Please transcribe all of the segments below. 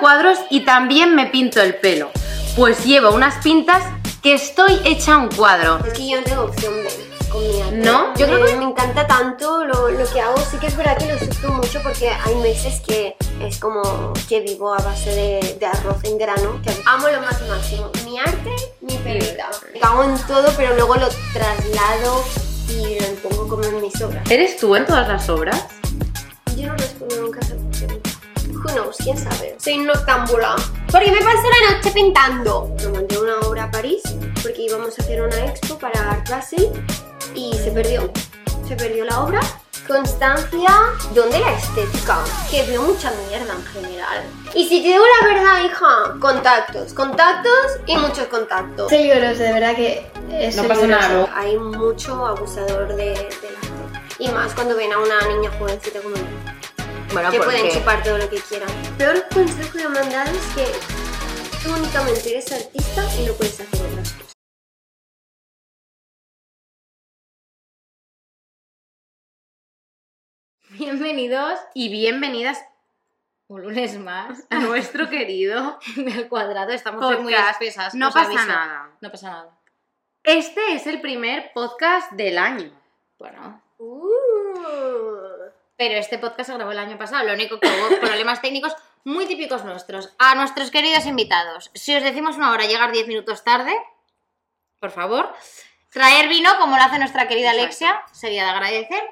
cuadros y también me pinto el pelo. Pues llevo unas pintas que estoy hecha un cuadro. Es que yo no tengo opción arte. ¿No? Yo creo que me encanta tanto lo, lo que hago. Sí que es verdad que lo sufro mucho porque hay meses que es como que vivo a base de, de arroz en grano. Que amo lo más máximo. Mi arte, mi perrita. Me cago en todo, pero luego lo traslado y lo pongo como en mis obras. ¿Eres tú en todas las obras? Yo no respondo nunca a. Who knows? ¿Quién sabe? Soy noctámbula. Porque me pasé la noche pintando. Me mandé una obra a París porque íbamos a hacer una expo para Art Basel y se perdió. Se perdió la obra. Constancia, ¿dónde la estética? Que veo mucha mierda en general. Y si te digo la verdad, hija, contactos, contactos y muchos contactos. Peligroso, de verdad que es No pasa nada, ¿no? Hay mucho abusador de, del arte. Y más cuando ven a una niña jovencita como yo Bueno, que pueden chupar todo lo que quieran. Peor consejo que me han dado es que tú únicamente eres artista y no puedes hacer otras cosas. Bienvenidos Y bienvenidas un lunes más a nuestro querido en el cuadrado. Estamos hoy muy podcast. espesas. No pasa aviso. nada. No pasa nada. Este es el primer podcast del año. Bueno. Pero este podcast se grabó el año pasado. Lo único que hubo problemas técnicos muy típicos nuestros. A nuestros queridos invitados. Si os decimos una hora, llegar 10 minutos tarde, por favor. Traer vino, como lo hace nuestra querida Exacto. Alexia, sería de agradecer.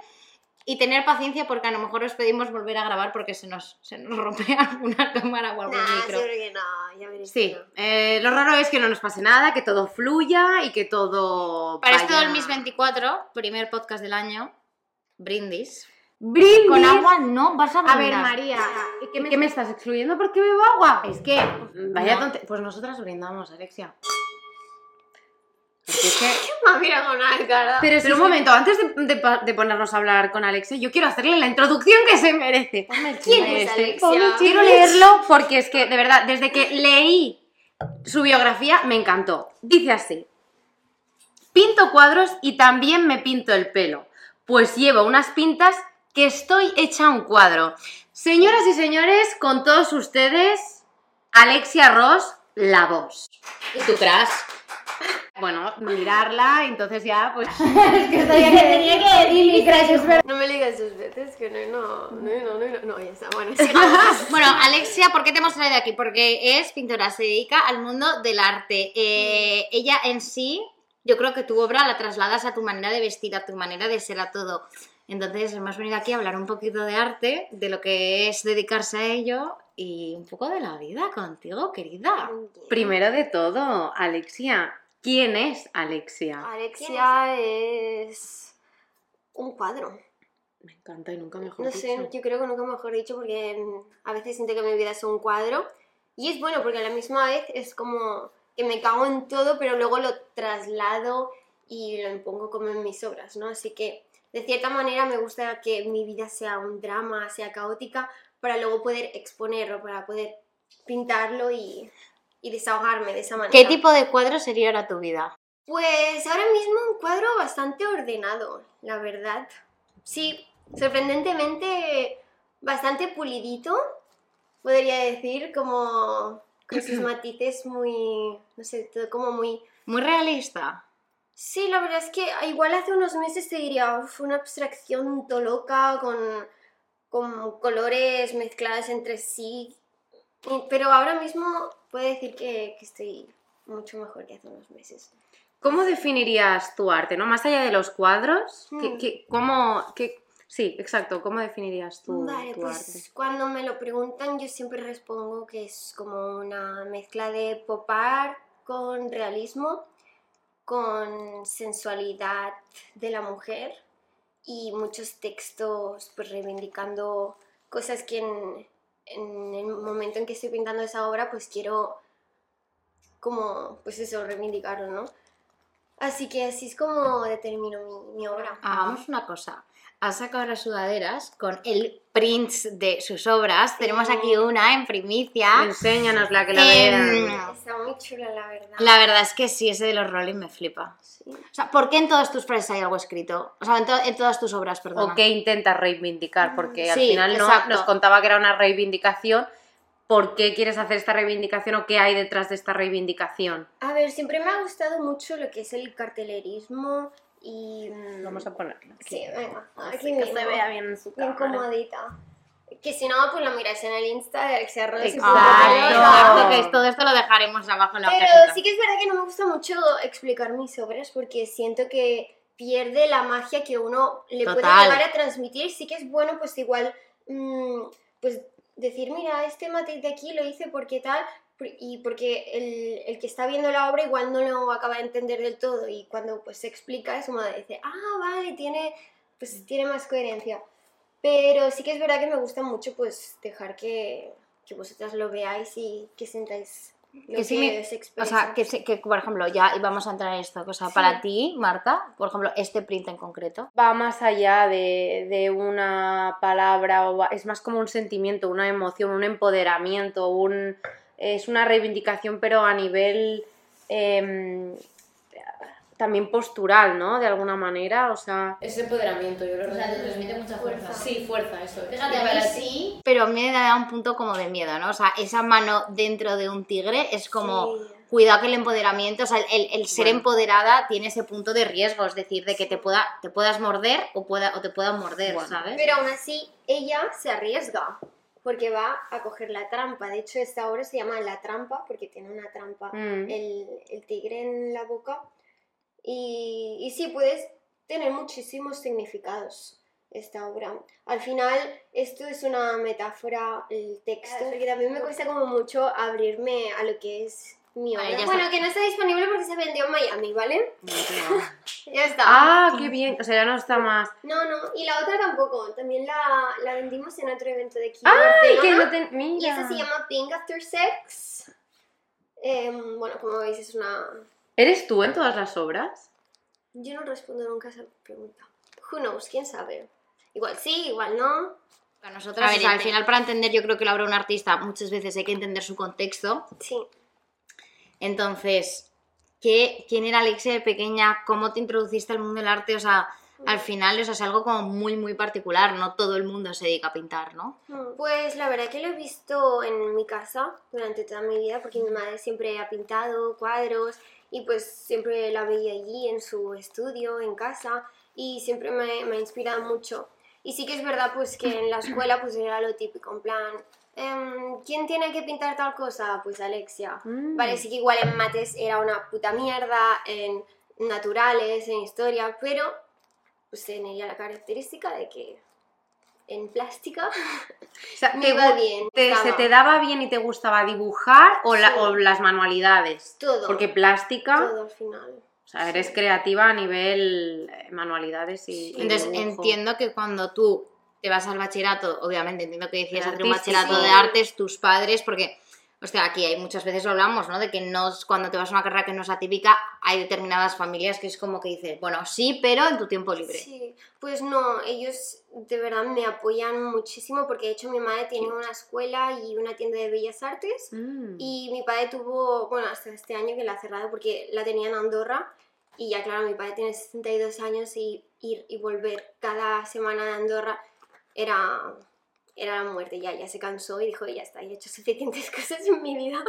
Y tener paciencia porque a lo mejor os pedimos volver a grabar porque se nos, se nos rompe alguna cámara o algún Nah, micro. que no, ya veréis. Sí, que no. eh, lo raro es que no nos pase nada, que todo fluya y que todo. Para esto del Miss 24, primer podcast del año, brindis. ¡Brindis! Con agua no vas a A ver, brindar. María, ¿qué me, estás excluyendo porque bebo agua? Es que Vaya no. tonte- Pues nosotras brindamos, Alexia. Porque es que- mira con cara. Pero, un momento, antes de, de pa- de ponernos a hablar con Alexia, yo quiero hacerle la introducción que se merece. ¿Quién es Este, Alexia? Quiero leerlo porque es que, de verdad, desde que leí su biografía me encantó. Dice así: Pinto cuadros y también me pinto el pelo, pues llevo unas pintas que estoy hecha un cuadro. Señoras y señores, con todos ustedes, Alexia Ross, la voz. ¿Y tu crush? Bueno, mirarla, entonces ya, pues. Es que tenía que, tenía que decir mi crush, es verdad. No me digas dos veces que no, no, no, no, no, no, ya está. Bueno, sigamos. Bueno, Alexia, ¿por qué te hemos traído aquí? Porque es pintora, se dedica al mundo del arte. Eh, ella en sí, yo creo que tu obra la trasladas a tu manera de vestir, a tu manera de ser, a todo. Entonces hemos venido aquí a hablar un poquito de arte, de lo que es dedicarse a ello y un poco de la vida contigo, querida. Primero de todo, Alexia, ¿quién es Alexia? Alexia es un cuadro. Me encanta y nunca mejor No dicho. sé, yo creo que nunca mejor dicho porque a veces siento que mi vida es un cuadro y es bueno porque a la misma vez es como que me cago en todo pero luego lo traslado y lo impongo como en mis obras, ¿no? Así que de cierta manera me gusta que mi vida sea un drama, sea caótica para luego poder exponerlo, para poder pintarlo y, y desahogarme de esa manera. ¿Qué tipo de cuadro sería ahora tu vida? Pues ahora mismo un cuadro bastante ordenado, la verdad. Sí, sorprendentemente bastante pulidito, podría decir, como con sus matices muy, no sé, todo como muy... Muy realista. Sí, la verdad es que igual hace unos meses te diría, fue una abstracción todo loca, con, con colores mezclados entre sí, pero ahora mismo puedo decir que, que estoy mucho mejor que hace unos meses. ¿Cómo definirías tu arte, no? Más allá de los cuadros, ¿qué, Hmm. qué- cómo, qué- sí, exacto, ¿cómo definirías tu, Vale, tu pues arte? cuando me lo preguntan yo siempre respondo que es como una mezcla de pop art con realismo, con sensualidad de la mujer y muchos textos pues reivindicando cosas que en, el momento en que estoy pintando esa obra pues quiero como pues eso reivindicarlo, ¿no? Así que así es como determino mi, mi obra. Hagamos una cosa. Has sacado las sudaderas con el print de sus obras. Tenemos aquí una en primicia. Enséñanos la que la Em, vean. Está muy chula la verdad. La verdad es que sí, ese de los Rolling me flipa. Sí. O sea, ¿por qué en todas tus frases hay algo escrito? O sea, en, to- en todas tus obras, perdón. ¿O qué intentas reivindicar? Porque al Sí, final no nos contaba que era una reivindicación, por qué quieres hacer esta reivindicación o qué hay detrás de esta reivindicación. A ver, siempre me ha gustado mucho lo que es el cartelerismo y... mm, Vamos a ponerlo. Sí, venga, aquí Así que mismo. se vea bien en su Bien cámara. comodita. Que si no, pues lo miráis en el Insta de Alexia Exacto. que todo esto lo dejaremos abajo en la Pero cajita. sí que es verdad que no me gusta mucho explicar mis obras porque siento que pierde la magia que uno le puede llegar a transmitir. Sí que es bueno, pues igual, mm, pues decir, mira, este matiz de aquí lo hice porque tal, y porque el, el que está viendo la obra igual no lo acaba de entender del todo y cuando pues se explica es como dice, ah, vale, tiene, pues tiene más coherencia. Pero sí que es verdad que me gusta mucho pues dejar que, que vosotras lo veáis y que sintáis lo Que sí me- se O sea, que, que, por ejemplo, ya íbamos a entrar en esto. O sea, Sí. para ti, Marta, por ejemplo, este print en concreto. Va más allá de, de una palabra, o va- es más como un sentimiento, una emoción, un empoderamiento, un, es una reivindicación, pero a nivel em, también postural, ¿no? De alguna manera, o sea... Es empoderamiento, yo lo O sea, te transmite mucha fuerza. Sí, fuerza, eso es. Fíjate, a mí sí. Pero a mí me da un punto como de miedo, ¿no? O sea, esa mano dentro de un tigre es como. Sí. Cuidado que el empoderamiento, o sea, el, el ser Bueno. empoderada tiene ese punto de riesgo, es decir, de que te, pueda, te puedas morder o, pueda, o te puedan morder, Bueno. ¿sabes? Pero aún así, ella se arriesga porque va a coger la trampa. De hecho, esta obra se llama La Trampa porque tiene una trampa Mm. el, el tigre en la boca. Y, y sí, puedes tener muchísimos significados esta obra. Al final, esto es una metáfora, el texto, porque también me cuesta como mucho abrirme a lo que es mi obra. bueno, está. que no está disponible porque se vendió en Miami, ¿vale? Ya está. Ah, qué bien, o sea, ya no está más... No, no, y la otra tampoco. También la, la vendimos en otro evento de aquí. ¡Ay, que Barcelona. no te... Y Mira. esa se llama Pink After Sex. Em, bueno, como veis, es una. ¿Eres tú en todas las obras? Yo no respondo nunca a esa pregunta. Who knows? ¿Quién sabe? Igual sí, igual no. Para nosotras, o sea, al final, para entender, yo creo que la obra de un artista muchas veces hay que entender su contexto. Sí. Entonces, ¿qué, ¿quién era Alexia de pequeña? ¿Cómo te introduciste al mundo del arte? O sea, al final, o es algo como muy, muy particular. No todo el mundo se dedica a pintar, ¿no? Pues la verdad que lo he visto en mi casa durante toda mi vida porque mi madre siempre ha pintado cuadros y pues siempre la veía allí en su estudio, en casa y siempre me, me ha inspirado mucho. Y sí que es verdad pues que en la escuela pues era lo típico, en plan, em, ¿quién tiene que pintar tal cosa? Pues Alexia. Mm. Vale, sí que igual en mates era una puta mierda, en naturales, en historia, pero pues tenía la característica de que en plástica O sea, me ¿te iba bien. te- ¿Se te daba bien y te gustaba dibujar o, la- Sí. o las manualidades? Todo. Porque plástica, todo al final. o sea, eres creativa a nivel eh, manualidades y, y Entonces, dibujo. entiendo que cuando tú te vas al bachillerato, obviamente entiendo que decías hacer un bachillerato de artes, tus padres, porque, hostia, aquí hay muchas veces lo hablamos, ¿no? De que no, cuando te vas a una carrera que no es atípica, hay determinadas familias que es como que dices, bueno, sí, pero en tu tiempo libre. Sí, pues no, ellos de verdad me apoyan muchísimo porque de hecho mi madre tiene una escuela y una tienda de bellas artes Mm. y mi padre tuvo, bueno, hasta este año que la ha cerrado porque la tenía en Andorra y ya claro, mi padre tiene 62 años y ir y volver cada semana de Andorra era, era la muerte, ya, ya se cansó y dijo, ya está, he hecho suficientes cosas en mi vida.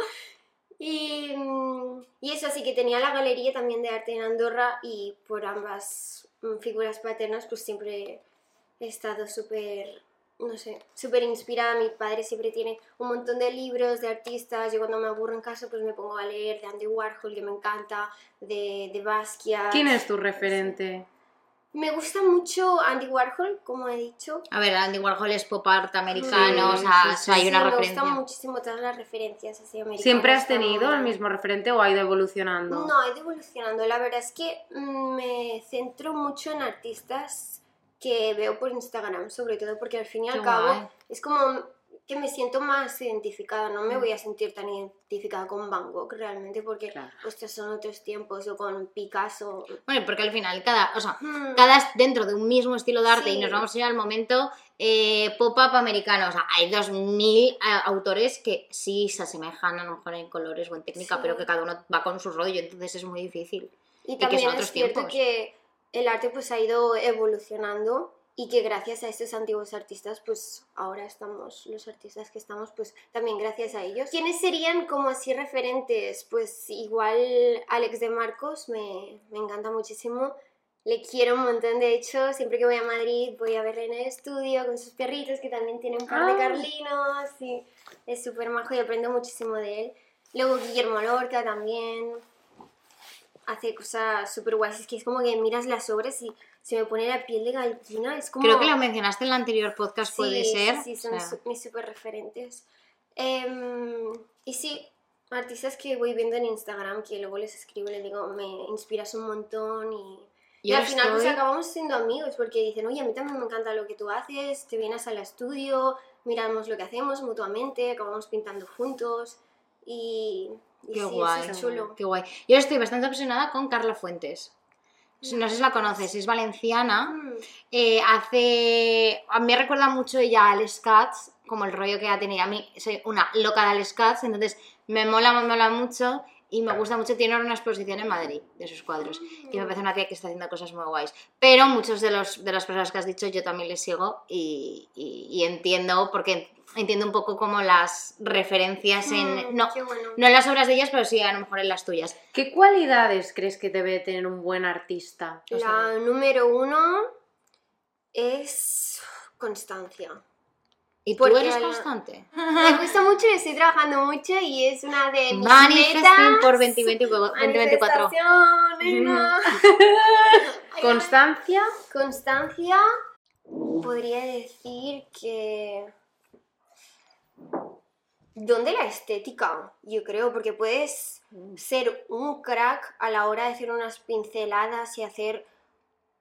Y, mm, y eso, así que tenía la galería también de arte en Andorra y por ambas mm, figuras paternas pues siempre he estado súper, no sé, súper inspirada. Mi padre siempre tiene un montón de libros de artistas. Yo cuando me aburro en casa pues me pongo a leer de Andy Warhol, que me encanta, de, de Basquiat. ¿Quién es tu referente? Me gusta mucho Andy Warhol, como he dicho. A ver, Andy Warhol es pop art americano, Sí, o sea, sí, o sí, sea, hay Sí, una me referencia. gustan muchísimo todas las referencias así americanas. ¿Siempre has tenido como- el mismo referente o ha ido evolucionando? No, he ido evolucionando. La verdad es que mm, me centro mucho en artistas que veo por Instagram, sobre todo porque al fin y al Qué cabo guay. es como que me siento más identificada, no me Mm. voy a sentir tan identificada con Van Gogh realmente porque, Claro. ostras, son otros tiempos, o con Picasso. Bueno, porque al final cada, o sea, Mm, cada dentro de un mismo estilo de arte y nos vamos a ir al momento eh, pop-up americano. O sea, hay 2.000 eh, autores que sí se asemejan a lo mejor en colores o en técnica, Sí. pero que cada uno va con su rollo, entonces es muy difícil. Y que también son es cierto tiempos. que el arte pues ha ido evolucionando y que gracias a estos antiguos artistas, pues ahora estamos, los artistas que estamos, pues también gracias a ellos. ¿Quiénes serían como así referentes? Pues igual Alex de Marcos, me, me encanta muchísimo. Le quiero un montón, de hecho, siempre que voy a Madrid voy a verle en el estudio con sus perritos, que también tiene un par de Ah. carlinos, y es súper majo y aprendo muchísimo de él. Luego Guillermo Lorca también hace cosas súper guays, es que es como que miras las obras y se me pone la piel de gallina, es como... Creo que lo mencionaste en el anterior podcast, puede Sí, ser. Sí, sí, o son sea, mis súper referentes. Em, y sí, artistas que voy viendo en Instagram, que luego les escribo y les digo, me inspiras un montón y... Y Yo al final pues estoy- acabamos siendo amigos porque dicen, oye, a mí también me encanta lo que tú haces, te vienes al estudio, miramos lo que hacemos mutuamente, acabamos pintando juntos y... Qué sí, guay, chulo. qué guay. Yo estoy bastante obsesionada con Carla Fuentes. No sé si la conoces, es valenciana. Mm, Eh, hace. A mí me recuerda mucho ella al Scats, como el rollo que ha tenido. A mí soy una loca del Scats, entonces me mola, me mola mucho y me gusta mucho. Tiene una exposición en Madrid de sus cuadros. Y me parece una tía que está haciendo cosas muy guays. Pero muchos de, los, de las personas que has dicho yo también les sigo y, y- y entiendo, porque entiendo un poco como las referencias en. mm, No, bueno. no en las obras de ellas, pero sí a lo mejor en las tuyas. ¿Qué cualidades crees que debe tener un buen artista? O sea, La número uno es constancia. ¿Y tú eres constante? Me gusta mucho y estoy trabajando mucho y es una de mis Manifesting metas. por 2020 2024. Manifestación, nena. Constancia. Constancia, podría decir que... ¿Dónde la estética? Yo creo, porque puedes ser un crack a la hora de hacer unas pinceladas y hacer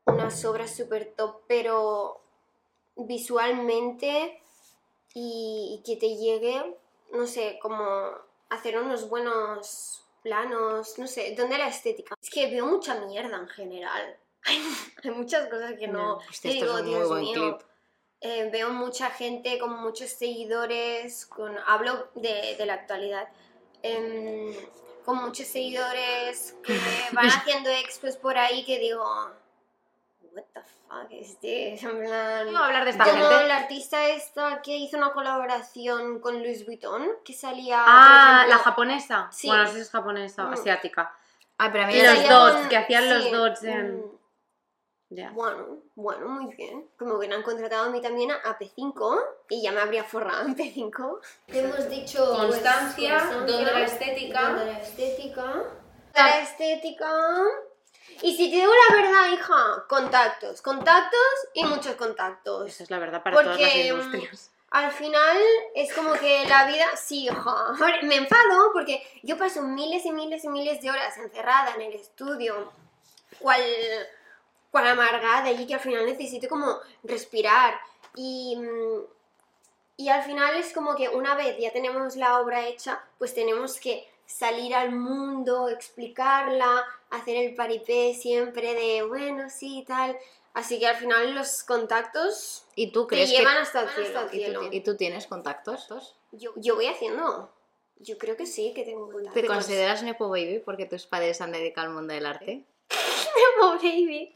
unas obras súper top, pero visualmente y, y que te llegue, no sé, como hacer unos buenos planos, no sé, ¿dónde la estética? Es que veo mucha mierda en general. Hay muchas cosas que no... Hostia, y esto es digo, Dios mío, eh, veo mucha gente con muchos seguidores, con, hablo de, de la actualidad, em, con muchos seguidores que van haciendo expos por ahí que digo, what the fuck is this? En plan, hablar de esta como gente. la artista esta que hizo una colaboración con Louis Vuitton, que salía, Ah, por la japonesa. Sí. Bueno, no sé si es japonesa o Mm. asiática. Ay, pero a mí Y que los dots, con- que hacían los dots en- mm, Ya. Bueno, bueno, muy bien. Como que me han contratado a mí también a, a P5 y ya me habría forrado en P5. Hemos dicho pues, Constancia, don de la estética. don de la estética. La estética. Y si te digo la verdad, hija, contactos, contactos y muchos contactos. Esa es la verdad para todas las Porque, mm, industrias. Al final es como que la vida, sí, hija. Me enfado porque yo paso miles y miles y miles de horas encerrada en el estudio, cual, cual amargada y que al final necesito como respirar. Y, mm, y al final es como que una vez ya tenemos la obra hecha, pues tenemos que salir al mundo, explicarla, hacer el paripé siempre de, bueno, sí, tal. Así que al final los contactos ¿Y tú te crees llevan que hasta el cielo. ¿Y tú, ¿Y tú tienes contactos? Yo, yo voy haciendo. Yo creo que sí, que tengo ¿Te contactos. consideras Nepo Baby porque tus padres han dedicado al mundo del arte? Oh, baby.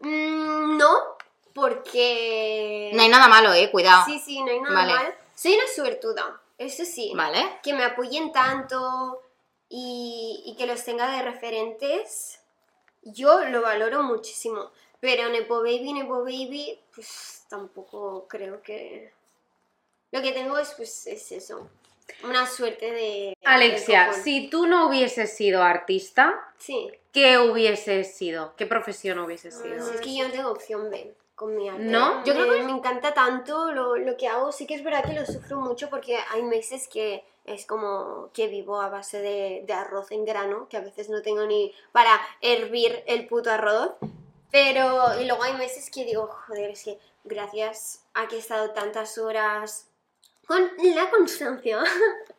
Mm, no, porque... No hay nada malo, eh, cuidado. Sí, sí, no hay nada Vale. mal. Soy una suertuda, eso sí. ¿Vale? Que me apoyen tanto y, y que los tenga de referentes, yo lo valoro muchísimo. Pero Nepo Baby, Nepo Baby, pues tampoco creo que... Lo que tengo es, pues, es eso. Una suerte de... Alexia, si tú no hubieses sido artista, Sí. ¿qué hubieses sido? ¿Qué profesión hubieses sido? Pues es que yo no tengo opción B con mi arte. ¿No? Yo creo que me encanta tanto lo, lo que hago. Sí que es verdad que lo sufro mucho porque hay meses que es como que vivo a base de, de arroz en grano, que a veces no tengo ni para hervir el puto arroz. Pero, y luego hay meses que digo, joder, es que gracias a que he estado tantas horas con la constancia,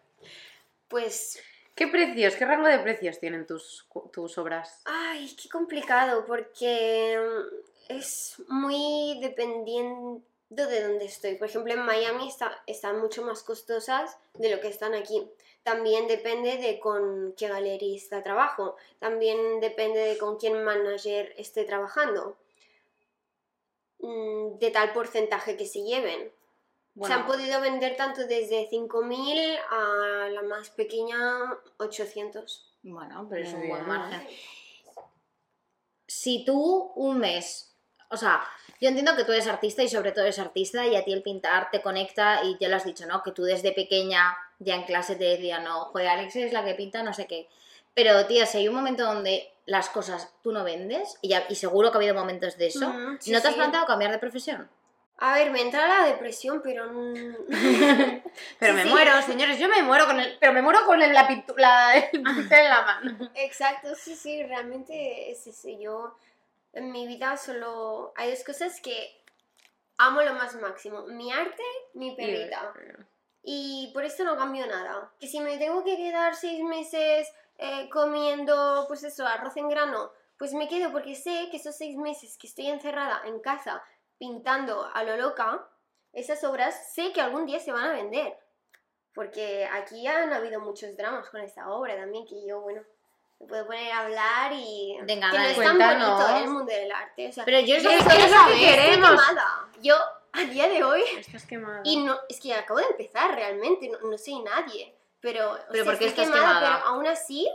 pues ¿Qué precios, qué rango de precios tienen tus, tus obras? Ay, qué complicado, porque mm, es muy dependiendo de dónde estoy. Por ejemplo, en Miami está, están mucho más costosas de lo que están aquí. También depende de con qué galerista trabajo. También depende de con quién manager esté trabajando. mm, de tal porcentaje que se lleven. Se han podido vender tanto desde 5.000 a la más pequeña 800. Bueno, pero es un buen margen. Si tú un mes, o sea, yo entiendo que tú eres artista y sobre todo eres artista y a ti el pintar te conecta y ya lo has dicho, ¿no? Que tú desde pequeña ya en clase te decían, no, joder, Alex es la que pinta, no sé qué. Pero, tía, si hay un momento donde las cosas tú no vendes, y, ya, y seguro que ha habido momentos de eso, sí, ¿no te has sí. planteado cambiar de profesión? A ver, me entra la depresión, pero... Pero Sí, me sí. muero, señores, yo me muero con el. Pero me muero con el, la, pintu- la- el pincel en la mano. Exacto, sí, sí, realmente es ese. Yo en mi vida solo hay dos cosas que amo lo más máximo. Mi arte, mi perrita. Y por esto no cambio nada. Que si me tengo que quedar seis meses eh, comiendo, pues eso, arroz en grano, pues me quedo porque sé que esos seis meses que estoy encerrada en casa pintando a lo loca, esas obras sé que algún día se van a vender. Porque aquí han habido muchos dramas con esta obra también, que yo, bueno, me puedo poner a hablar y... Venga, que no es tan Cuéntanos. bonito el mundo del arte. O sea, Pero yo es lo que saber. Queremos. quemada. Yo, a día de hoy, Estás quemada. y no, es que acabo de empezar realmente, no, no soy nadie. Pero, o ¿Pero sea, por qué estoy estás quemada? Pero aún así,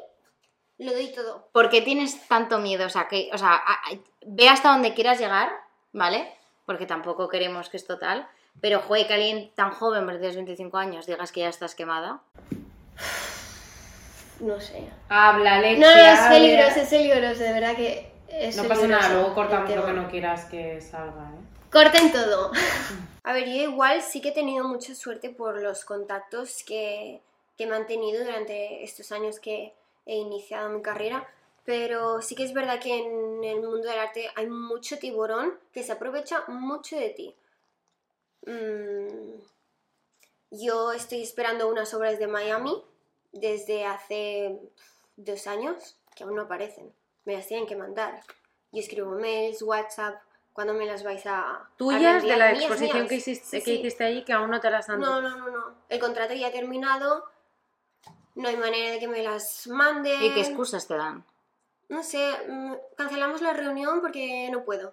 lo doy todo. ¿Por qué tienes tanto miedo? O sea, que, o sea, a- a- ve hasta donde quieras llegar, ¿vale? Porque tampoco queremos que es total. Pero, joder, que alguien tan joven, porque tienes 25 años, digas que ya estás quemada. No sé. Habla, Alexia. No, no, es peligroso, es peligroso, de verdad que es No pasa nada, luego cortamos lo que no quieras que salga, ¿eh? Corten todo. A ver, yo igual sí que he tenido mucha suerte por los contactos que, que he mantenido durante estos años que he iniciado mi carrera, pero sí que es verdad que en el mundo del arte hay mucho tiburón que se aprovecha mucho de ti. Mm, yo estoy esperando unas obras de Miami desde hace dos años que aún no aparecen. Me las tienen que mandar. Yo escribo mails, WhatsApp, ¿cuándo me las vais a... a Tuyas de la Mías, exposición mías. que, hiciste, Sí, que sí. hiciste allí que aún no te las han No, no, no, no. El contrato ya ha terminado. No hay manera de que me las manden. ¿Y qué excusas te dan? No sé, mm, cancelamos la reunión porque no puedo.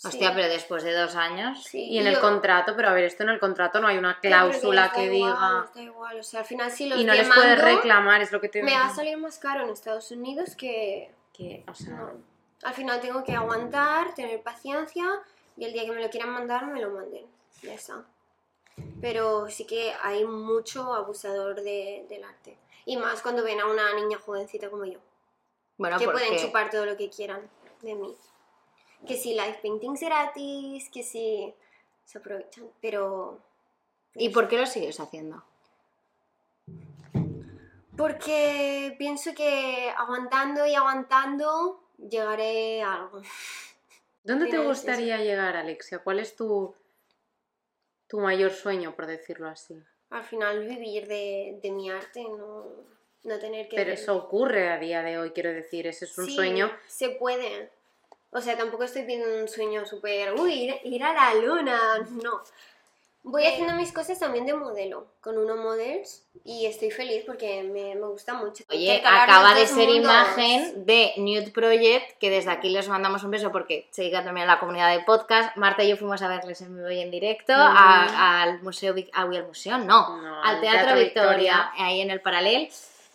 Sí. Hostia, pero después de dos años. Sí, Y en el yo- contrato, pero a ver, esto en el contrato no hay una cláusula da que igual, diga. da igual, o sea, al final si los Y no les puedes reclamar, es lo que te Me va a salir más caro en Estados Unidos que... que, o sea, no. Al final tengo que aguantar, tener paciencia y el día que me lo quieran mandar, me lo manden. Ya está. Pero sí que hay mucho abusador de- del arte. Y más cuando ven a una niña jovencita como yo. Bueno, que porque... pueden chupar todo lo que quieran de mí. Que si live paintings gratis, que si se aprovechan. Pero... ¿Y por qué lo sigues haciendo? Porque pienso que aguantando y aguantando llegaré a algo. ¿dónde te gustaría llegar, Alexia? ¿Cuál es tu, tu mayor sueño, por decirlo así? Al final vivir de, de mi arte, no, no tener que... Pero eso ocurre a día de hoy, quiero decir, ese es un Sí, sueño. Se puede. O sea, tampoco estoy pidiendo un sueño súper... Uy, ir, ir a la luna. No. Voy haciendo mis cosas también de modelo, con uno models, y estoy feliz porque me, me gusta mucho. Oye, acaba de ser mundos. imagen de Nude Project, que desde aquí les mandamos un beso porque se dedica también a la comunidad de podcast. Marta y yo fuimos a verles en vivo y en directo Mm. a- al Museo, Vic- ah, al museo, no, No, al al Teatro, Teatro Victoria, Victoria. ahí en el Paralel.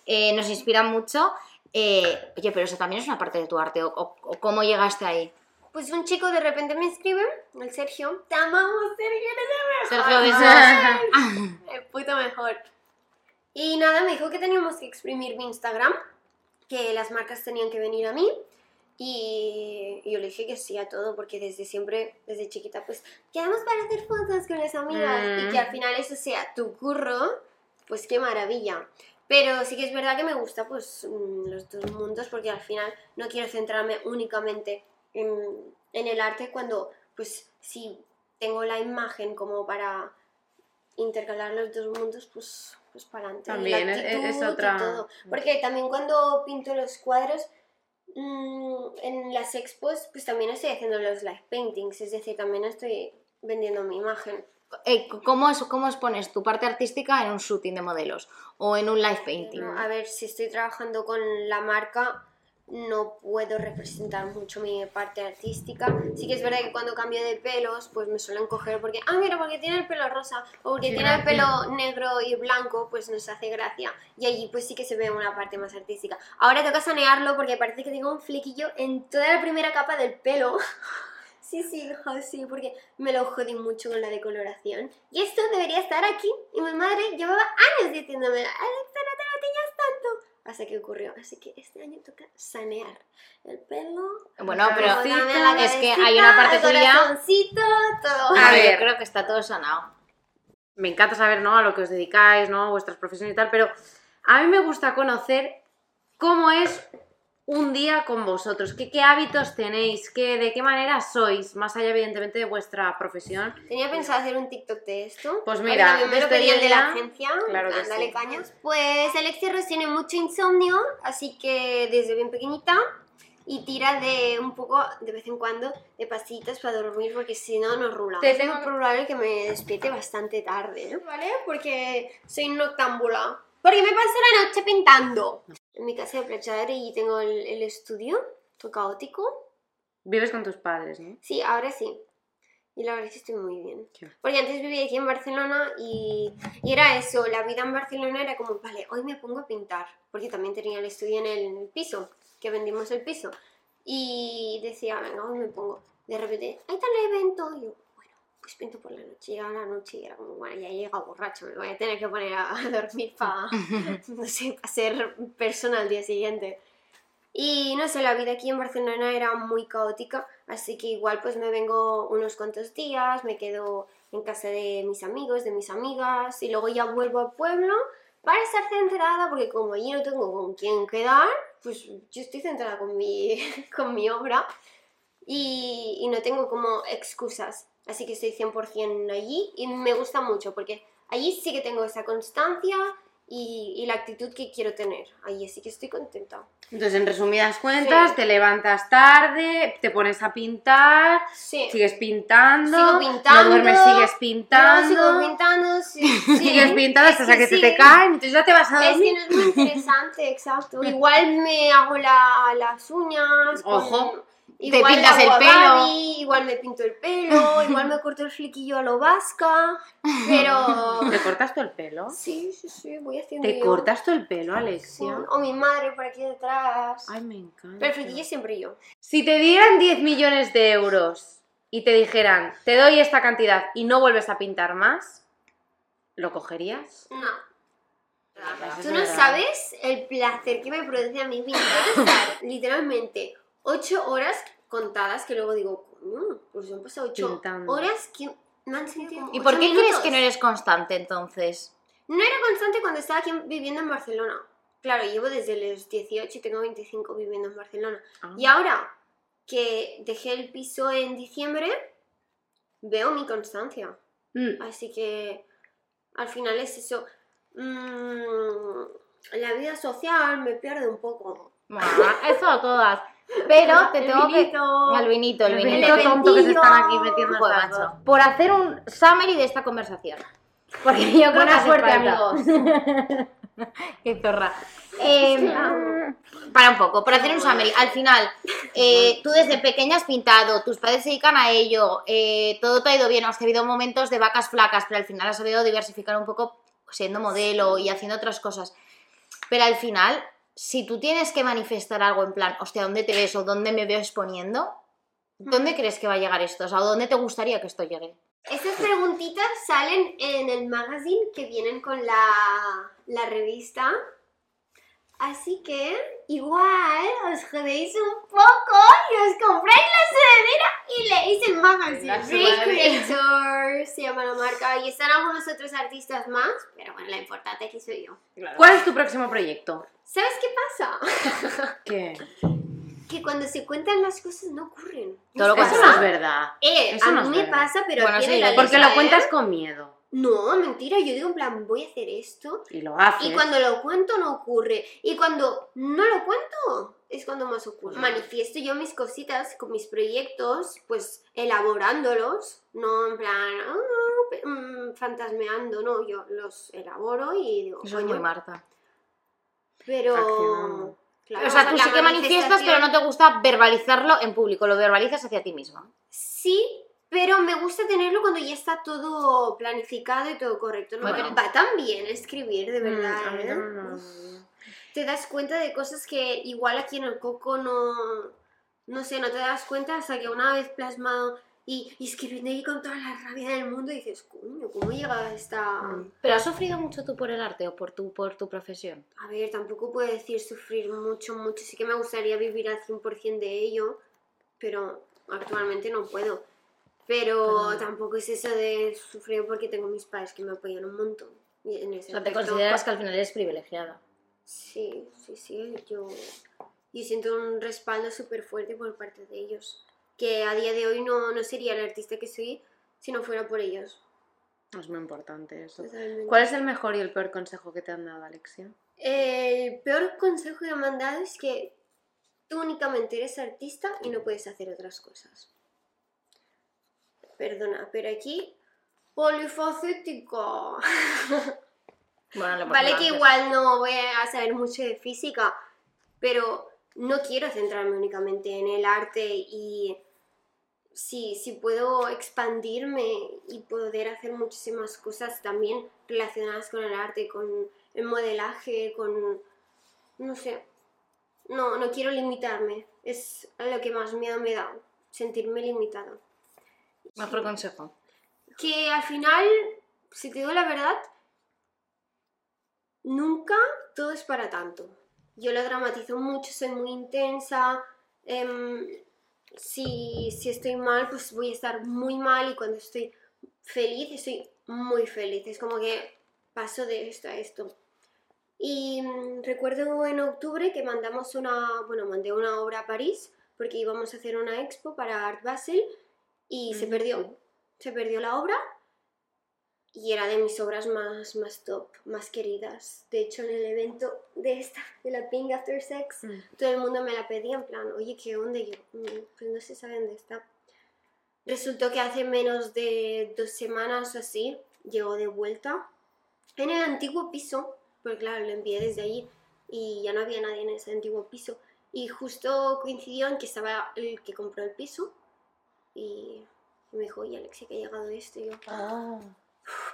Eh, nos inspira mucho. Eh, oye, pero eso también es una parte de tu arte, o, o- o cómo llegaste ahí. Pues un chico de repente me escribe, el Sergio, te amamos, Sergio, eres el Sergio, mejor". besos. El puto mejor. Y nada, me dijo que teníamos que exprimir mi Instagram, que las marcas tenían que venir a mí. Y, y yo le dije que sí a todo, porque desde siempre, desde chiquita, pues quedamos para hacer fotos con las amigas. Mm. Y que al final eso sea tu curro, pues qué maravilla. Pero sí que es verdad que me gusta pues mm, los dos mundos, porque al final no quiero centrarme únicamente en, en el arte cuando pues si tengo la imagen como para intercalar los dos mundos, pues, pues para adelante. También, es- es otra- todo. Porque también cuando pinto los cuadros, mm, en las expos, pues también estoy haciendo los live paintings, es decir, también estoy vendiendo mi imagen. Eh, ¿cómo, es- ¿Cómo expones tu parte artística en un shooting de modelos o en un live painting? No, a ver, si estoy trabajando con la marca, no puedo representar mucho mi parte artística. Sí que es verdad que cuando cambio de pelos, pues me suelen coger porque, ah, mira, porque tiene el pelo rosa o porque tiene el pelo negro y blanco, pues nos hace gracia. Y allí pues sí que se ve una parte más artística. Ahora toca sanearlo porque parece que tengo un flequillo en toda la primera capa del pelo. Sí, sí, hijo, sí, porque me lo jodí mucho con la decoloración. Y esto debería estar aquí. Y mi madre llevaba años diciéndome, Alexa, no te lo teñas tanto. Hasta que ocurrió. Así que este año toca sanear el pelo. Bueno, pero la es que hay una parte el tuya- todo. A ver. yo creo que está todo sanado. me encanta saber, ¿no? A lo que os dedicáis, ¿no? Vuestras profesiones y tal, pero a mí me gusta conocer cómo es un día con vosotros, qué, qué hábitos tenéis, qué, de qué manera sois, más allá evidentemente de vuestra profesión. Tenía pensado hacer un TikTok de esto. Pues mira, me lo este pedían de la agencia. claro que dale sí. cañas. Pues Alexia Ross tiene mucho insomnio, así que desde bien pequeñita y tira de un poco, de vez en cuando, de pasitas para dormir, porque si no, nos rula. Te tengo- probable que me despierte bastante tarde, ¿no? ¿vale? Porque soy noctámbula. Porque me paso la noche pintando. En mi casa de Plachadre y tengo el, el estudio, todo caótico. Vives con tus padres, ¿no? Sí, ahora sí. Y la verdad es que estoy muy bien. Qué- Porque antes vivía aquí en Barcelona y, y era eso, la vida en Barcelona era como, vale, hoy me pongo a pintar. Porque también tenía el estudio en el, en el piso, que vendimos el piso. Y decía, venga, hoy me pongo. De repente, hay tal evento. Y yo, pues pinto por la noche. Llegaba la noche y era como, bueno, ya he llegado borracho, me voy a tener que poner a, a dormir para, no sé, para ser persona al día siguiente. Y no sé, la vida aquí en Barcelona era muy caótica, así que igual pues me vengo unos cuantos días, me quedo en casa de mis amigos, de mis amigas, y luego ya vuelvo al pueblo para estar centrada, porque como allí no tengo con quién quedar, pues yo estoy centrada con mi, con mi obra y, y no tengo como excusas, así que estoy 100% allí y me gusta mucho, porque allí sí que tengo esa constancia y, y la actitud que quiero tener, allí sí que estoy contenta. Entonces, en resumidas cuentas, Sí. te levantas tarde, te pones a pintar, Sí. sigues pintando, Sigo pintando, no duermes, sigues No, pintando, sigo pintando, sí, sigues pintando hasta Es que, que se te caen, entonces ya te vas a Es dormir. que no es muy interesante, exacto. Igual me hago la- las uñas. con- Igual pintas hago el pelo. Igual me pinto el pelo, igual me corto el flequillo a lo vasca, pero... ¿Te cortas tú el pelo? Sí, sí, sí, voy haciendo ¿Te yo. cortas tú el pelo, Alexia? O mi madre por aquí detrás. Ay, me encanta. Pero el flequillo siempre yo. Si te dieran 10 millones de euros y te dijeran, te doy esta cantidad y no vuelves a pintar más, ¿lo cogerías? No. Eso Tú es no sabes el placer que me produce a mí pintar literalmente ocho horas contadas que luego digo, coño, pues han pasado ocho Pintando. horas que me han sentido ¿Y por qué crees minutos. que no eres constante entonces? No era constante cuando estaba aquí viviendo en Barcelona. Claro, llevo desde los 18 y tengo 25 viviendo en Barcelona. Ah. Y ahora que dejé el piso en diciembre, veo mi constancia. Mm, Así que al final es eso. Mm, la vida social me pierde un poco. Bueno, eso a todas. Pero te El tengo que... vinito. El vinito, el El vinito. vinito tonto que se están aquí metiendo Joder, dos. macho. Por hacer un summary de esta conversación. Porque yo creo que Buena hace suerte, amigos. Qué zorra. Eh, para un poco, por hacer un summary. Al final, eh, tú desde pequeña has pintado, tus padres se dedican a ello, eh, todo te ha ido bien, has tenido momentos de vacas flacas, pero al final has sabido diversificar un poco siendo modelo y haciendo otras cosas. Pero al final, si tú tienes que manifestar algo en plan, hostia, ¿dónde te ves o dónde me veo exponiendo? ¿Dónde crees que va a llegar esto? O sea, ¿o ¿dónde te gustaría que esto llegue? Estas preguntitas salen en el magazine que vienen con la, la revista. Así que igual os jodéis un poco y os compráis la sudadera y leéis el magazine. La Free sudadera. Creator se llama la marca y están algunos otros artistas más, pero bueno, la importante aquí soy yo. ¿Cuál es tu próximo proyecto? ¿Sabes qué pasa? ¿Qué? que cuando se cuentan las cosas no ocurren. Todo lo Eso contrario. no es verdad. Eh, Eso a no mí me verdad. pasa, pero Bueno, sí, Porque lo cuentas ¿eh? con miedo No, mentira, yo digo en plan, voy a hacer esto y lo haces. Y cuando lo cuento no ocurre. Y cuando no lo cuento es cuando más ocurre. Manifiesto yo mis cositas con mis proyectos, pues elaborándolos, no en plan mm, fantasmeando, no, yo los elaboro y digo, Eso muy Marta. pero. Claro, o sea, tú sí que manifiestas, pero no te gusta verbalizarlo en público, lo verbalizas hacia ti misma. Sí, pero me gusta tenerlo cuando ya está todo planificado y todo correcto. No va tan bien escribir, de verdad. Mm, a mí ¿eh? Te das cuenta de cosas que igual aquí en el coco no. No sé, no te das cuenta hasta que una vez plasmado y, y escribiendo ahí con toda la rabia del mundo dices, coño, ¿cómo llega a esta.? Mm. ¿Pero has sufrido mucho tú por el arte o por tu, por tu profesión? A ver, tampoco puedo decir sufrir mucho, mucho. Sí que me gustaría vivir al 100% de ello, pero actualmente no puedo. Pero Pero- tampoco es eso de sufrir porque tengo mis padres que me apoyan un montón. En ese O sea, te aspecto, consideras que al final eres privilegiada. Sí, sí, sí. Yo, yo siento un respaldo súper fuerte por parte de ellos. Que a día de hoy no, no sería el artista que soy si no fuera por ellos. Es muy importante eso. ¿Cuál es el mejor y el peor consejo que te han dado, Alexia? El peor consejo que me han dado es que tú únicamente eres artista y no puedes hacer otras cosas. Perdona, pero aquí polifacético. Bueno, Vale que igual no voy a saber mucho de física, pero no quiero centrarme únicamente en el arte y si, si puedo expandirme y poder hacer muchísimas cosas también relacionadas con el arte, con el modelaje, con... no sé. No, no quiero limitarme. Es lo que más miedo me da, sentirme limitada. Mejor consejo. que al final, si te digo la verdad, nunca todo es para tanto. Yo lo dramatizo mucho, soy muy intensa. em, si, si estoy mal, pues voy a estar muy mal y cuando estoy feliz, estoy muy feliz. Es como que paso de esto a esto. Y mm, recuerdo en octubre que mandamos una, bueno, mandé una obra a París porque íbamos a hacer una expo para Art Basel y se perdió. Se perdió la obra y era de mis obras más, más top, más queridas. De hecho, en el evento de esta, de la Pink After Sex, Mm. todo el mundo me la pedía en plan, oye, ¿qué onda? Y yo, "Mm, pues no se sabe dónde está. Resultó que hace menos de dos semanas o así llegó de vuelta en el antiguo piso, porque claro, lo envié desde allí y ya no había nadie en ese antiguo piso. Y justo coincidió en que estaba el que compró el piso y me dijo, oye, Alexia, que ha llegado esto. Y yo, Ah.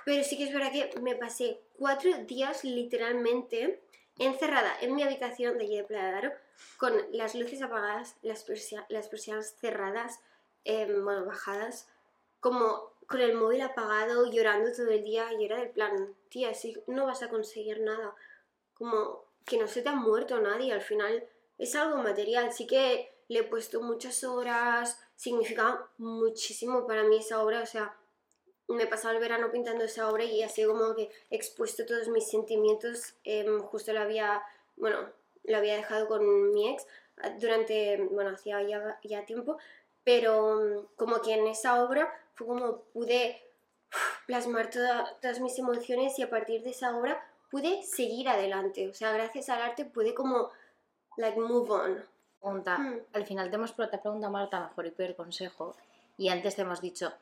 pero sí que es verdad que me pasé cuatro días literalmente encerrada en mi habitación de allí de Playa con las luces apagadas, las, persia- las persianas cerradas, em, bueno, bajadas, como con el móvil apagado, llorando todo el día, y era del plan, tía, si no vas a conseguir nada, como que no se te ha muerto nadie, al final es algo material, sí que le he puesto muchas horas, significa muchísimo para mí esa obra, o sea, me he pasado el verano pintando esa obra y así como que expuesto todos mis sentimientos. em, justo lo había, bueno, lo había dejado con mi ex ah, durante, bueno, hacía ya, tiempo, pero mm, como que en esa obra fue como pude plasmar toda- todas mis emociones y a partir de esa obra pude seguir adelante. O sea, gracias al arte pude como, like, move on. Pregunta. Hmm. Al final te hemos te ha preguntado Marta mejor y peor consejo. Y antes te hemos dicho,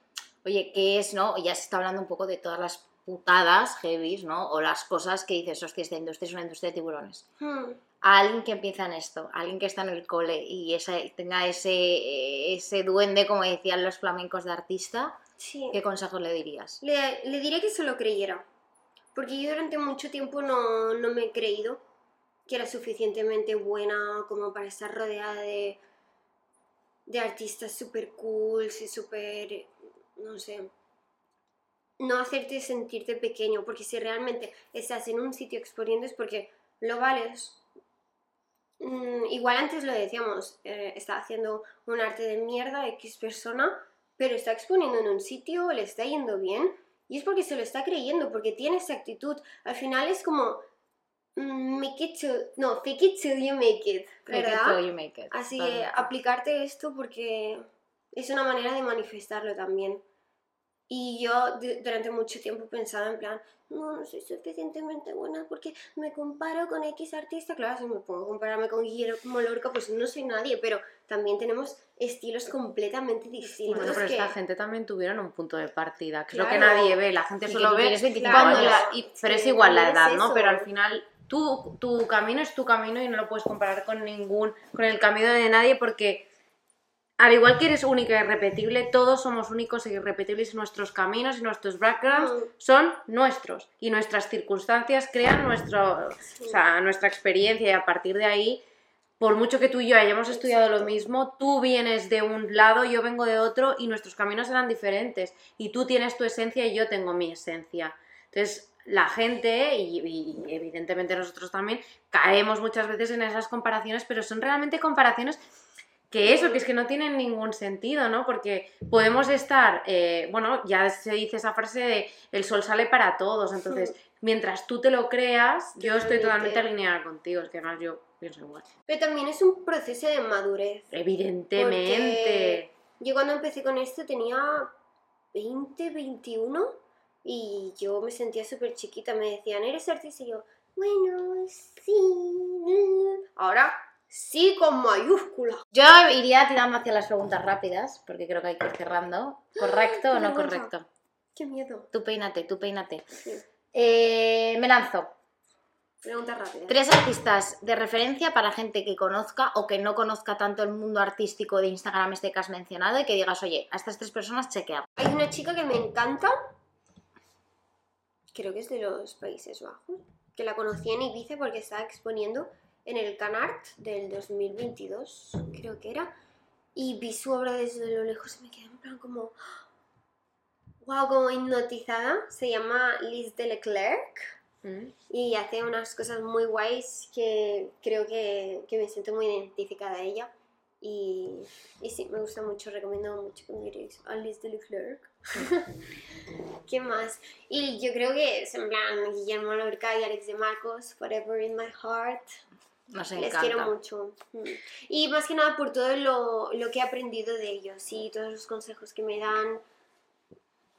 oye, ¿qué es, no? Ya se está hablando un poco de todas las putadas heavies, ¿no? O las cosas que dices, hostia, esta industria es una industria de tiburones. Hmm. A alguien que empieza en esto, a alguien que está en el cole y esa, tenga ese, ese duende, como decían los flamencos de artista, Sí. ¿qué consejo le dirías? Le, le diré que se lo creyera. Porque yo durante mucho tiempo no, no me he creído que era suficientemente buena como para estar rodeada de, de artistas súper cool y súper, no sé, no hacerte sentirte pequeño, porque si realmente estás en un sitio exponiendo es porque lo vales. Mm, igual antes lo decíamos, eh, está haciendo un arte de mierda X persona, pero está exponiendo en un sitio, le está yendo bien, y es porque se lo está creyendo, porque tiene esa actitud. Al final es como, make it till, no, fake it till you make it, Make it ¿verdad? till you make it. Así que aplicarte esto porque es una manera de manifestarlo también. Y yo du- durante mucho tiempo pensaba en plan, no, no soy suficientemente buena porque me comparo con X artista. Claro, si me pongo a compararme con Guillermo Lorca, pues no soy nadie, pero también tenemos estilos completamente distintos. Bueno, pero que- esta gente también tuvieron un punto de partida, que es lo que Claro. nadie ve. La gente solo ve tienes 25 cuando años. la- y- pero es igual la edad, ¿no? eso. Pero al final tú, tu camino es tu camino y no lo puedes comparar con ningún, con el camino de nadie porque al igual que eres única e irrepetible, todos somos únicos e irrepetibles y nuestros caminos y nuestros backgrounds Mm. son nuestros y nuestras circunstancias crean nuestro, o sea, nuestra experiencia y a partir de ahí, por mucho que tú y yo hayamos estudiado lo mismo, tú vienes de un lado, yo vengo de otro y nuestros caminos serán diferentes y tú tienes tu esencia y yo tengo mi esencia. Entonces, la gente y, y evidentemente nosotros también caemos muchas veces en esas comparaciones, pero son realmente comparaciones que eso, que es que no tienen ningún sentido, ¿no? Porque podemos estar, eh, bueno, ya se dice esa frase de el sol sale para todos, entonces, mientras tú te lo creas, yo estoy Totalmente. totalmente alineada contigo, es que además yo pienso igual. Pero también es un proceso de madurez. Evidentemente. Yo cuando empecé con esto tenía 20, 21 y yo me sentía súper chiquita. Me decían, ¿eres artista? Y yo, bueno, sí. Ahora sí con mayúscula. Yo iría tirando hacia las preguntas rápidas, porque creo que hay que ir cerrando. ¿Correcto o no correcto? Qué miedo. Tú peínate, tú peínate. Sí. Eh, me lanzo. Pregunta rápida. Tres artistas de referencia para gente que conozca o que no conozca tanto el mundo artístico de Instagram este que has mencionado y que digas, oye, a estas tres personas chequear. Hay una chica que me encanta. Creo que es de los Países Bajos. Que la conocí en Ibiza porque estaba exponiendo en el Canart del 2022, creo que era. Y vi su obra desde lo lejos y me quedé en plan como. Wow, como hipnotizada. Se llama Liz de Leclerc Mm. y hace unas cosas muy guays que creo que, que me siento muy identificada a ella. Y, y sí, me gusta mucho, recomiendo mucho que miréis a Liz de Leclerc. ¿Qué más? Y yo creo que es en plan Guillermo Lorca y Alex de Marcos, Forever in My Heart. Nos Les encanta. quiero mucho. Mm. Y más que nada por todo lo, lo que he aprendido de ellos y todos los consejos que me dan.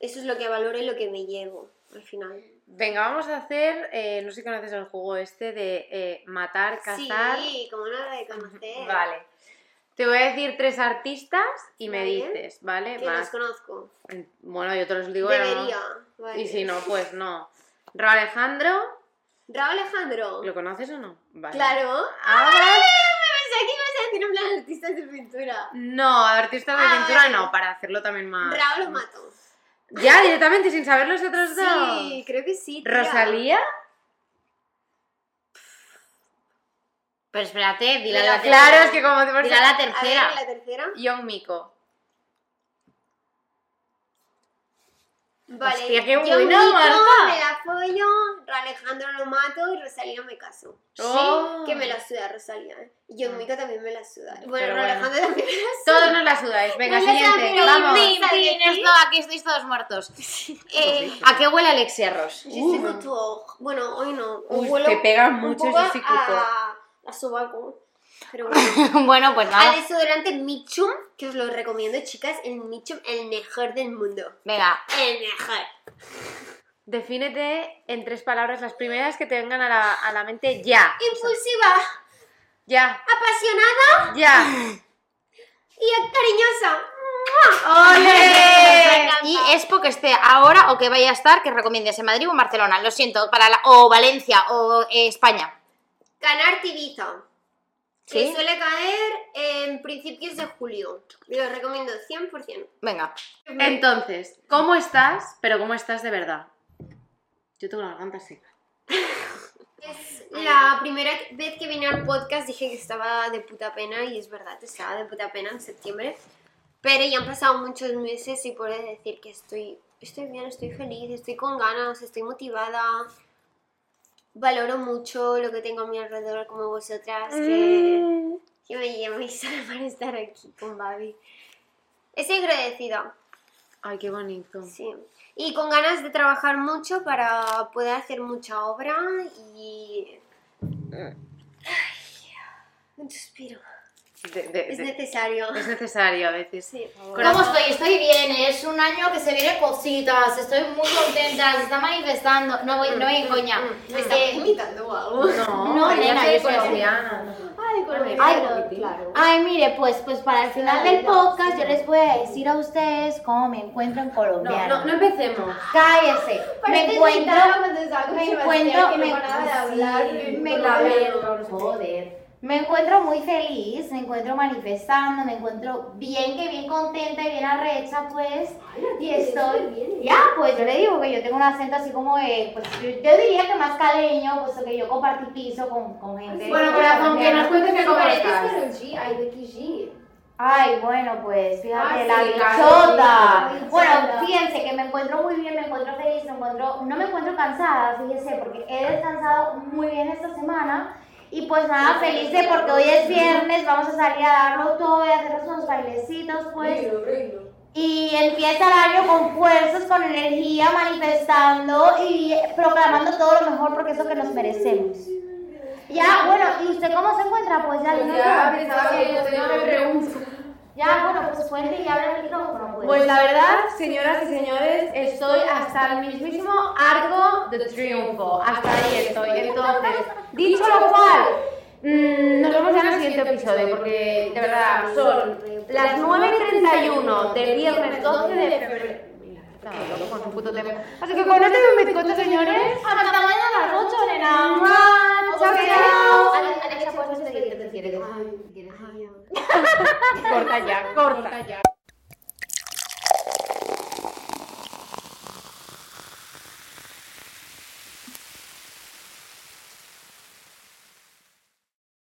Eso es lo que valoro y lo que me llevo al final. Venga, vamos a hacer, eh, no sé si conoces el juego este de eh, matar, cazar. Sí, como no lo de conocer. Vale. Te voy a decir tres artistas y me Vale. dices, ¿vale? Que los Más. conozco. Bueno, yo te los digo. no. Debería. Vale. Y si no, pues no. Raúl Alejandro, Raúl Alejandro. ¿lo conoces o no? Vale. Claro. Ah. Me pensé que ibas a decir en plan artistas de pintura. No, artistas de Ah, pintura vale. no, para hacerlo también más. Raúl lo mato. Ya, directamente, sin saber los otros dos. Sí, creo que sí. tía. Rosalía. Pero espérate, dile la Claro, tercera. es que como te Dile la A ver, tercera. la tercera. Young Miko. Vale. Hostia, qué yo Nico Marta. me la follo, Alejandro lo mato y Rosalía me caso. Oh. Que me la suda Rosalía. ¿eh? Y yo. Mico también me la suda. Bueno, Pero bueno. Alejandro también me la suda. Todos nos la sudáis. Venga, No les siguiente. Vamos. Esto, aquí estáis todos muertos. Eh, ¿A qué huele Alexia Ross? Couture. Bueno, hoy no. Uy, te pega un mucho ese couture. a, a sobaco. Pero bueno. bueno, pues Al nada. desodorante Mitchum, que os lo recomiendo, chicas. El Mitchum, el mejor del mundo. Venga, El mejor. Defínete en tres palabras las primeras que te vengan a la, a la mente ya. Impulsiva, Ya. apasionada Ya. y cariñosa. ¡Ole! Y Expo que esté ahora o que vaya a estar, que recomiendes en Madrid o en Barcelona. Lo siento, para la, o Valencia o eh, España. Canart Ibiza. ¿Sí? Que suele caer en principios de julio. Lo recomiendo 100%. Venga. Entonces, ¿cómo estás? Pero ¿cómo estás de verdad? Yo tengo la garganta seca. Es la primera vez que vine al podcast dije que estaba de puta pena y es verdad, estaba de puta pena en septiembre. Pero ya han pasado muchos meses y puedo decir que estoy, estoy bien, estoy feliz, estoy con ganas, estoy motivada. Valoro mucho lo que tengo a mi alrededor como vosotras, que, que me llaméis para estar aquí con Babi. Estoy agradecida. Ay, qué bonito. Sí. Y con ganas de trabajar mucho para poder hacer mucha obra y... Ay, un suspiro. De- de- Es necesario. es necesario a veces. Sí. ¿Cómo estoy? Estoy bien, es un año que se vienen cositas, estoy muy contenta, se está manifestando. No voy, no voy en coña. ¿Me Eh, o algo? No, No, nena, soy colombiana. Ay, me Ay, claro. Ay, mire, pues, pues para el final del podcast yo les voy a decir a ustedes cómo me encuentro en No, colombiano. no, no empecemos. Cállese. Me encuentro, me encuentro, me, por me encuentro, joder. Me encuentro muy feliz, me encuentro manifestando, me encuentro bien, que bien contenta y bien arrecha, pues. Y estoy, ya, pues yo le digo que yo tengo un acento así como de, pues yo, yo diría que más caleño, puesto que yo compartí piso con, con gente. Bueno, corazón, que nos cuentes que cómo estás. Karol G, ay, Becky G. Ay, bueno, pues fíjate, Ah, la sí, bichota. Sí, Bueno, fíjense que me encuentro muy bien, me encuentro feliz, me encuentro, no me encuentro cansada, fíjense, porque he descansado muy bien esta semana. Y pues nada, feliz de porque hoy es viernes, vamos a salir a darlo todo y a hacernos unos bailecitos, pues. Y empieza el año con fuerzas, con energía, manifestando y proclamando todo lo mejor porque es lo que nos merecemos. Ya, bueno, ¿y usted cómo se encuentra? Pues ya, no Ya pensaba que yo que preguntar. Ya, bueno, pues cuente y abre el micrófono, pues. Pues la verdad, señoras y señores, estoy hasta el mismísimo arco de triunfo. Hasta ahí estoy. Entonces, dicho lo cual, mm, nos vemos ya en el siguiente episodio porque de verdad son las 9 y 31 del viernes 12 de febrero. Loco con su puto tema. Así que con este me bizcocho, señores. hasta mañana a las 8, nena. Mua, Chao, chao. Alexa, ¿puedes despedirte si quieres? Corta ya, corta ya.